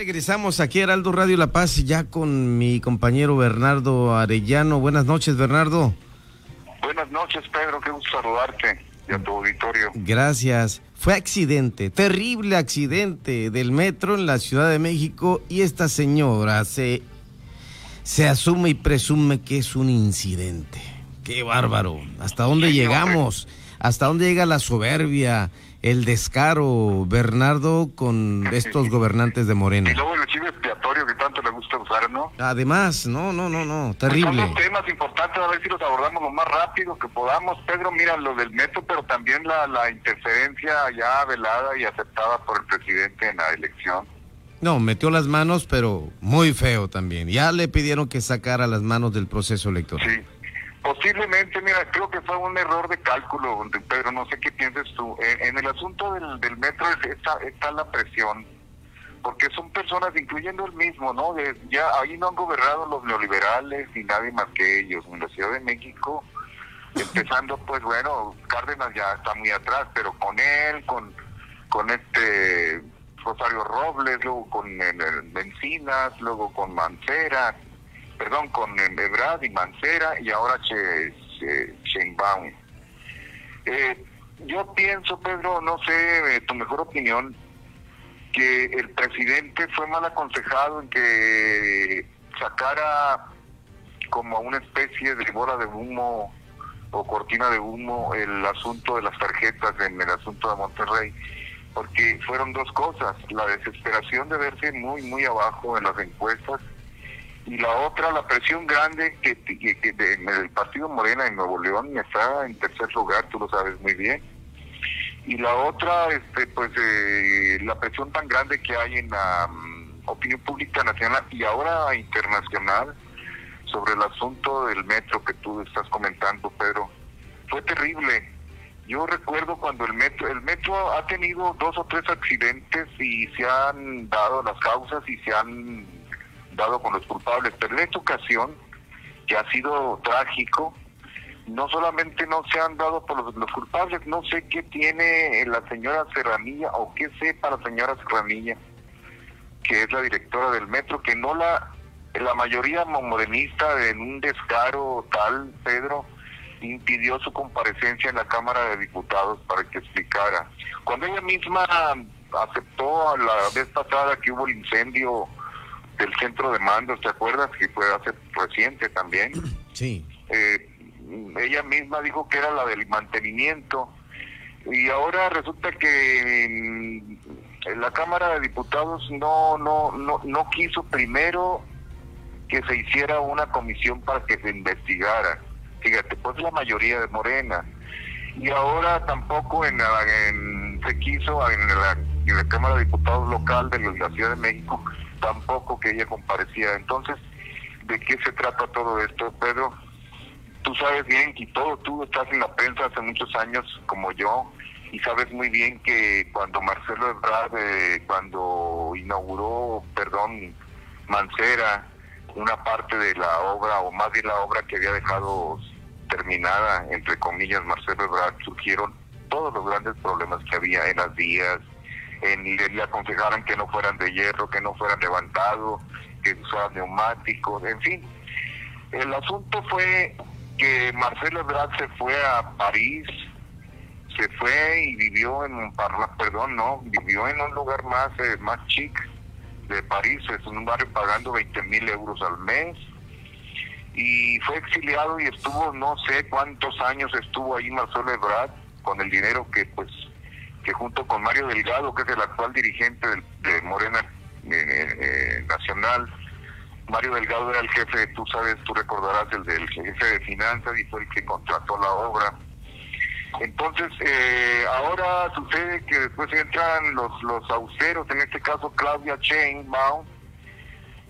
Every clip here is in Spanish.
regresamos aquí a Heraldo Radio La Paz, ya con mi compañero Bernardo Arellano. Buenas noches, Bernardo. Buenas noches, Pedro. Qué gusto saludarte y a tu auditorio. Gracias. Fue accidente, terrible accidente del metro en la Ciudad de México y esta señora se, se asume y presume que es un incidente. Qué bárbaro. ¿Hasta dónde llegamos? ¿Hasta dónde llega la soberbia? El descaro, Bernardo, con estos gobernantes de Morena. Y luego el chivo expiatorio que tanto le gusta usar, ¿no? Además, no, no, no, no, terrible. Son temas importantes, a ver si los abordamos lo más rápido que podamos. Pedro, mira lo del metro, pero también la, la interferencia ya velada y aceptada por el presidente en la elección. No, metió las manos, pero muy feo también. Ya le pidieron que sacara las manos del proceso electoral. Sí. Posiblemente, mira, creo que fue un error de cálculo, Pedro, no sé qué piensas tú. En, el asunto del, del metro está, está, la presión, porque son personas, incluyendo el mismo, ¿no? ya ahí no han gobernado los neoliberales ni nadie más que ellos. En la Ciudad de México, empezando, pues bueno, Cárdenas ya está muy atrás, pero con él, con, con este Rosario Robles, luego con Mencinas, luego con Mancera, perdón, con Ebrard y Mancera y ahora che, Eh, yo pienso, Pedro, no sé, eh, tu mejor opinión, que el presidente fue mal aconsejado en que sacara como una especie de bola de humo o cortina de humo el asunto de las tarjetas en el asunto de Monterrey, porque fueron dos cosas, la desesperación de verse muy, muy abajo en las encuestas y la otra, la presión grande que, que, el partido Morena en Nuevo León está en tercer lugar, tú lo sabes muy bien. Y la otra, este, pues eh, la presión tan grande que hay en la mm, opinión pública nacional y ahora internacional sobre el asunto del metro que tú estás comentando, Pedro, fue terrible. Yo recuerdo cuando el metro, el metro ha tenido dos o tres accidentes y se han dado las causas y se han dado con los culpables, pero en esta ocasión, que ha sido trágico, no solamente no se han dado por los, culpables, no sé qué tiene la señora Serranilla o qué sepa la señora Serranilla, que es la directora del metro, que no la, la mayoría morenista en un descaro tal, Pedro, impidió su comparecencia en la Cámara de Diputados para que explicara. Cuando ella misma aceptó a la vez pasada que hubo el incendio del centro de mando, ¿te acuerdas? Que fue hace reciente también. Sí. Eh, ella misma dijo que era la del mantenimiento y ahora resulta que mm, la Cámara de Diputados no, no, no, no quiso primero que se hiciera una comisión para que se investigara. Fíjate, pues la mayoría de Morena. Y ahora tampoco en, en se quiso en la, en la Cámara de Diputados local de la Ciudad de México tampoco que ella comparecía. Entonces, ¿de qué se trata todo esto, Pedro? Tú sabes bien que todo tú estás en la prensa hace muchos años como yo y sabes muy bien que cuando Marcelo Ebrard, eh, cuando inauguró, perdón, Mancera, una parte de la obra, o más bien la obra que había dejado terminada, entre comillas, Marcelo Ebrard, surgieron todos los grandes problemas que había en las vías, en, le, aconsejaran que no fueran de hierro, que no fueran levantados, que usaran neumáticos, en fin. El asunto fue que Marcelo Ebrard se fue a París, se fue y vivió en un perdón, no, vivió en un lugar más, eh, más chic de París, es un barrio pagando 20 mil euros al mes y fue exiliado y estuvo no sé cuántos años estuvo ahí Marcelo Ebrard con el dinero que pues que junto con Mario Delgado, que es el actual dirigente de Morena eh, eh, Nacional, Mario Delgado era el jefe, tú sabes, tú recordarás, el del jefe de finanzas y fue el que contrató la obra. Entonces, eh, ahora sucede que después entran los, los austeros, en este caso Claudia Chainbaum,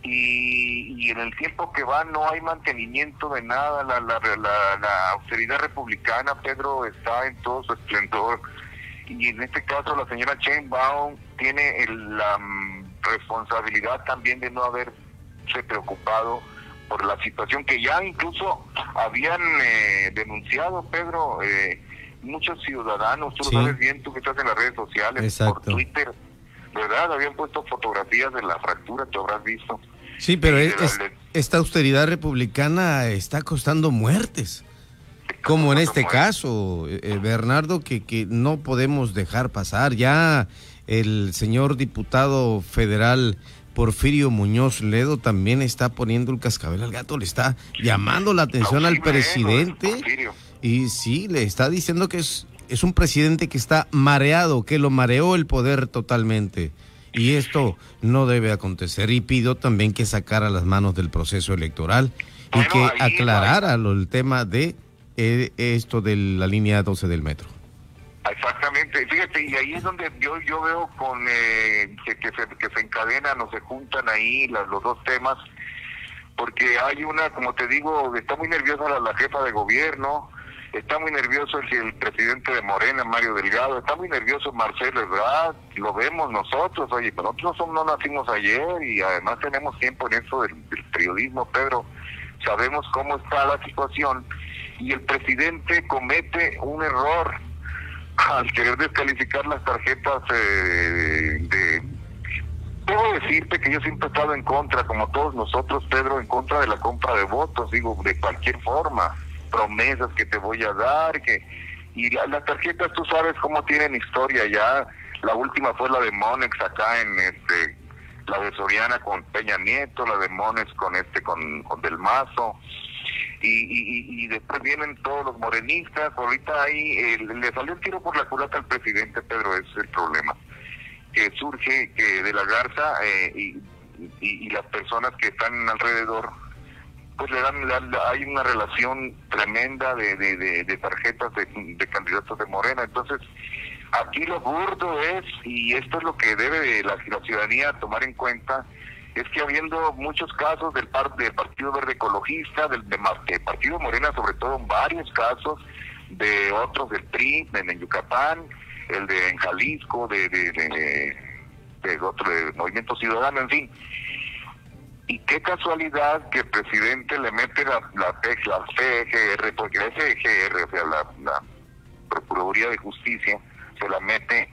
y, y en el tiempo que va no hay mantenimiento de nada, la, la, la, la austeridad republicana, Pedro, está en todo su esplendor y en este caso la señora Baum tiene la mm, responsabilidad también de no haberse preocupado por la situación que ya incluso habían eh, denunciado, Pedro, eh, muchos ciudadanos, tú lo sabes bien, tú que estás en las redes sociales, por Twitter, ¿verdad? Habían puesto fotografías de la fractura, te habrás visto. Sí, pero esta austeridad republicana está costando muertes. Como en este caso, eh, eh, Bernardo, que, que no podemos dejar pasar. Ya el señor diputado federal Porfirio Muñoz Ledo también está poniendo el cascabel al gato, le está llamando la atención al presidente. Y sí, le está diciendo que es, es un presidente que está mareado, que lo mareó el poder totalmente. Y esto no debe acontecer. Y pido también que sacara las manos del proceso electoral y que aclarara el tema de eh, esto de la línea 12 del metro. Exactamente, fíjate, y ahí es donde yo yo veo con eh, que, se, que se encadenan o se juntan ahí las, los dos temas, porque hay una, como te digo, está muy nerviosa la, jefa de gobierno, está muy nervioso el, presidente de Morena, Mario Delgado, está muy nervioso Marcelo ¿verdad? lo vemos nosotros, oye, pero nosotros no, no nacimos ayer y además tenemos tiempo en eso del periodismo, Pedro, sabemos cómo está la situación y el presidente comete un error al querer descalificar las tarjetas eh, de... Debo decirte que yo siempre he estado en contra, como todos nosotros, Pedro, en contra de la compra de votos, digo, de cualquier forma, promesas que te voy a dar, que y las tarjetas tú sabes cómo tienen historia ya, la última fue la de Monex acá en este la de Soriana con Peña Nieto, la de Monex con este con Del Mazo, y, y, después vienen todos los morenistas. Ahorita ahí eh, le salió el tiro por la culata al presidente Pedro, es el problema. Que surge que de la Garza eh, y, y, las personas que están alrededor, pues le dan, hay una relación tremenda de, de, tarjetas de, de candidatos de Morena. Entonces, aquí lo burdo es, y esto es lo que debe la, la ciudadanía tomar en cuenta, es que habiendo muchos casos del, par, del Partido Verde Ecologista, del, Partido Morena, sobre todo en varios casos, de otros del PRI, en, Yucatán, el de en Jalisco, de, de, de, otro de Movimiento Ciudadano, en fin. Y qué casualidad que el presidente le mete la, la, la CGR, porque la CGR, o sea, la, la Procuraduría de Justicia, se la mete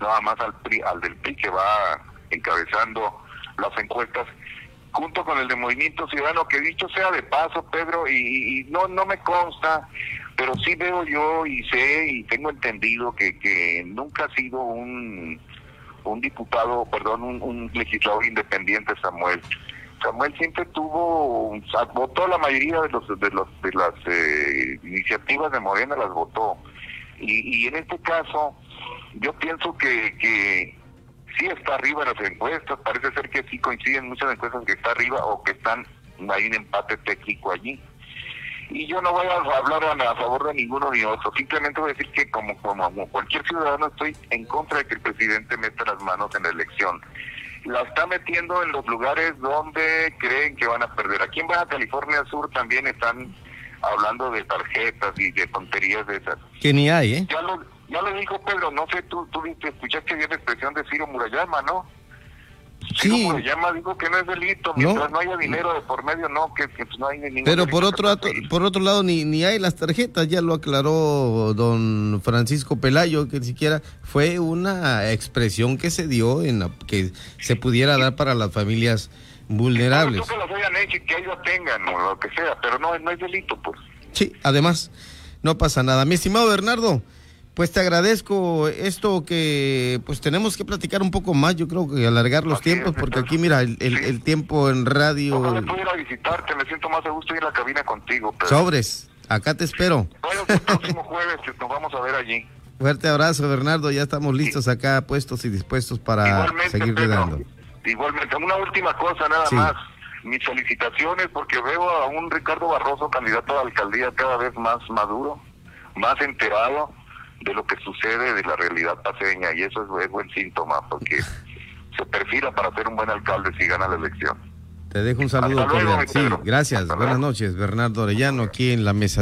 nada más al PRI, al del PRI que va encabezando las encuestas junto con el de Movimiento Ciudadano, que dicho sea de paso, Pedro, y, no no me consta, pero sí veo yo y sé y tengo entendido que, que nunca ha sido un, un diputado, perdón, un, legislador independiente, Samuel. Samuel siempre tuvo, votó la mayoría de los de los de las eh, iniciativas de Morena las votó y, y en este caso yo pienso que, que sí está arriba en las encuestas, parece ser que sí coinciden muchas encuestas que está arriba o que están, hay un empate técnico allí. Y yo no voy a hablar a, favor de ninguno ni otro, simplemente voy a decir que como, como, cualquier ciudadano estoy en contra de que el presidente meta las manos en la elección. La está metiendo en los lugares donde creen que van a perder. Aquí en Baja California Sur también están hablando de tarjetas y de tonterías de esas. Que ni hay, ¿eh? Ya lo, ya lo dijo Pedro, no sé, tú, tú escuchaste bien la expresión de Ciro Murayama, ¿no? Ciro sí. Murayama dijo que no es delito, mientras no, haya dinero de por medio, no, que, que pues, no hay ningún Pero por otro, por otro lado, ni, ni hay las tarjetas, ya lo aclaró don Francisco Pelayo, que ni siquiera fue una expresión que se dio en la, que se pudiera dar para las familias vulnerables. que las hayan hecho y que ellos tengan o lo que sea, pero no, no es delito, pues. Sí, además, no pasa nada. Mi estimado Bernardo, pues te agradezco esto que pues tenemos que platicar un poco más, yo creo que alargar los tiempos, porque aquí mira, el, el, tiempo en radio... No, no puedo ir a visitarte, me siento más a gusto ir a la cabina contigo. Sobres, acá te espero. Bueno, el próximo jueves nos vamos a ver allí. Fuerte abrazo, Bernardo, ya estamos listos acá, puestos y dispuestos para seguir dando. Igualmente, una última cosa nada más. Mis felicitaciones porque veo a un Ricardo Barroso, candidato a la alcaldía, cada vez más maduro, más enterado de lo que sucede de la realidad paseña y eso es, buen síntoma porque se perfila para ser un buen alcalde si gana la elección. Te dejo un saludo. sí, gracias. Buenas noches, Bernardo Orellano, aquí en la mesa.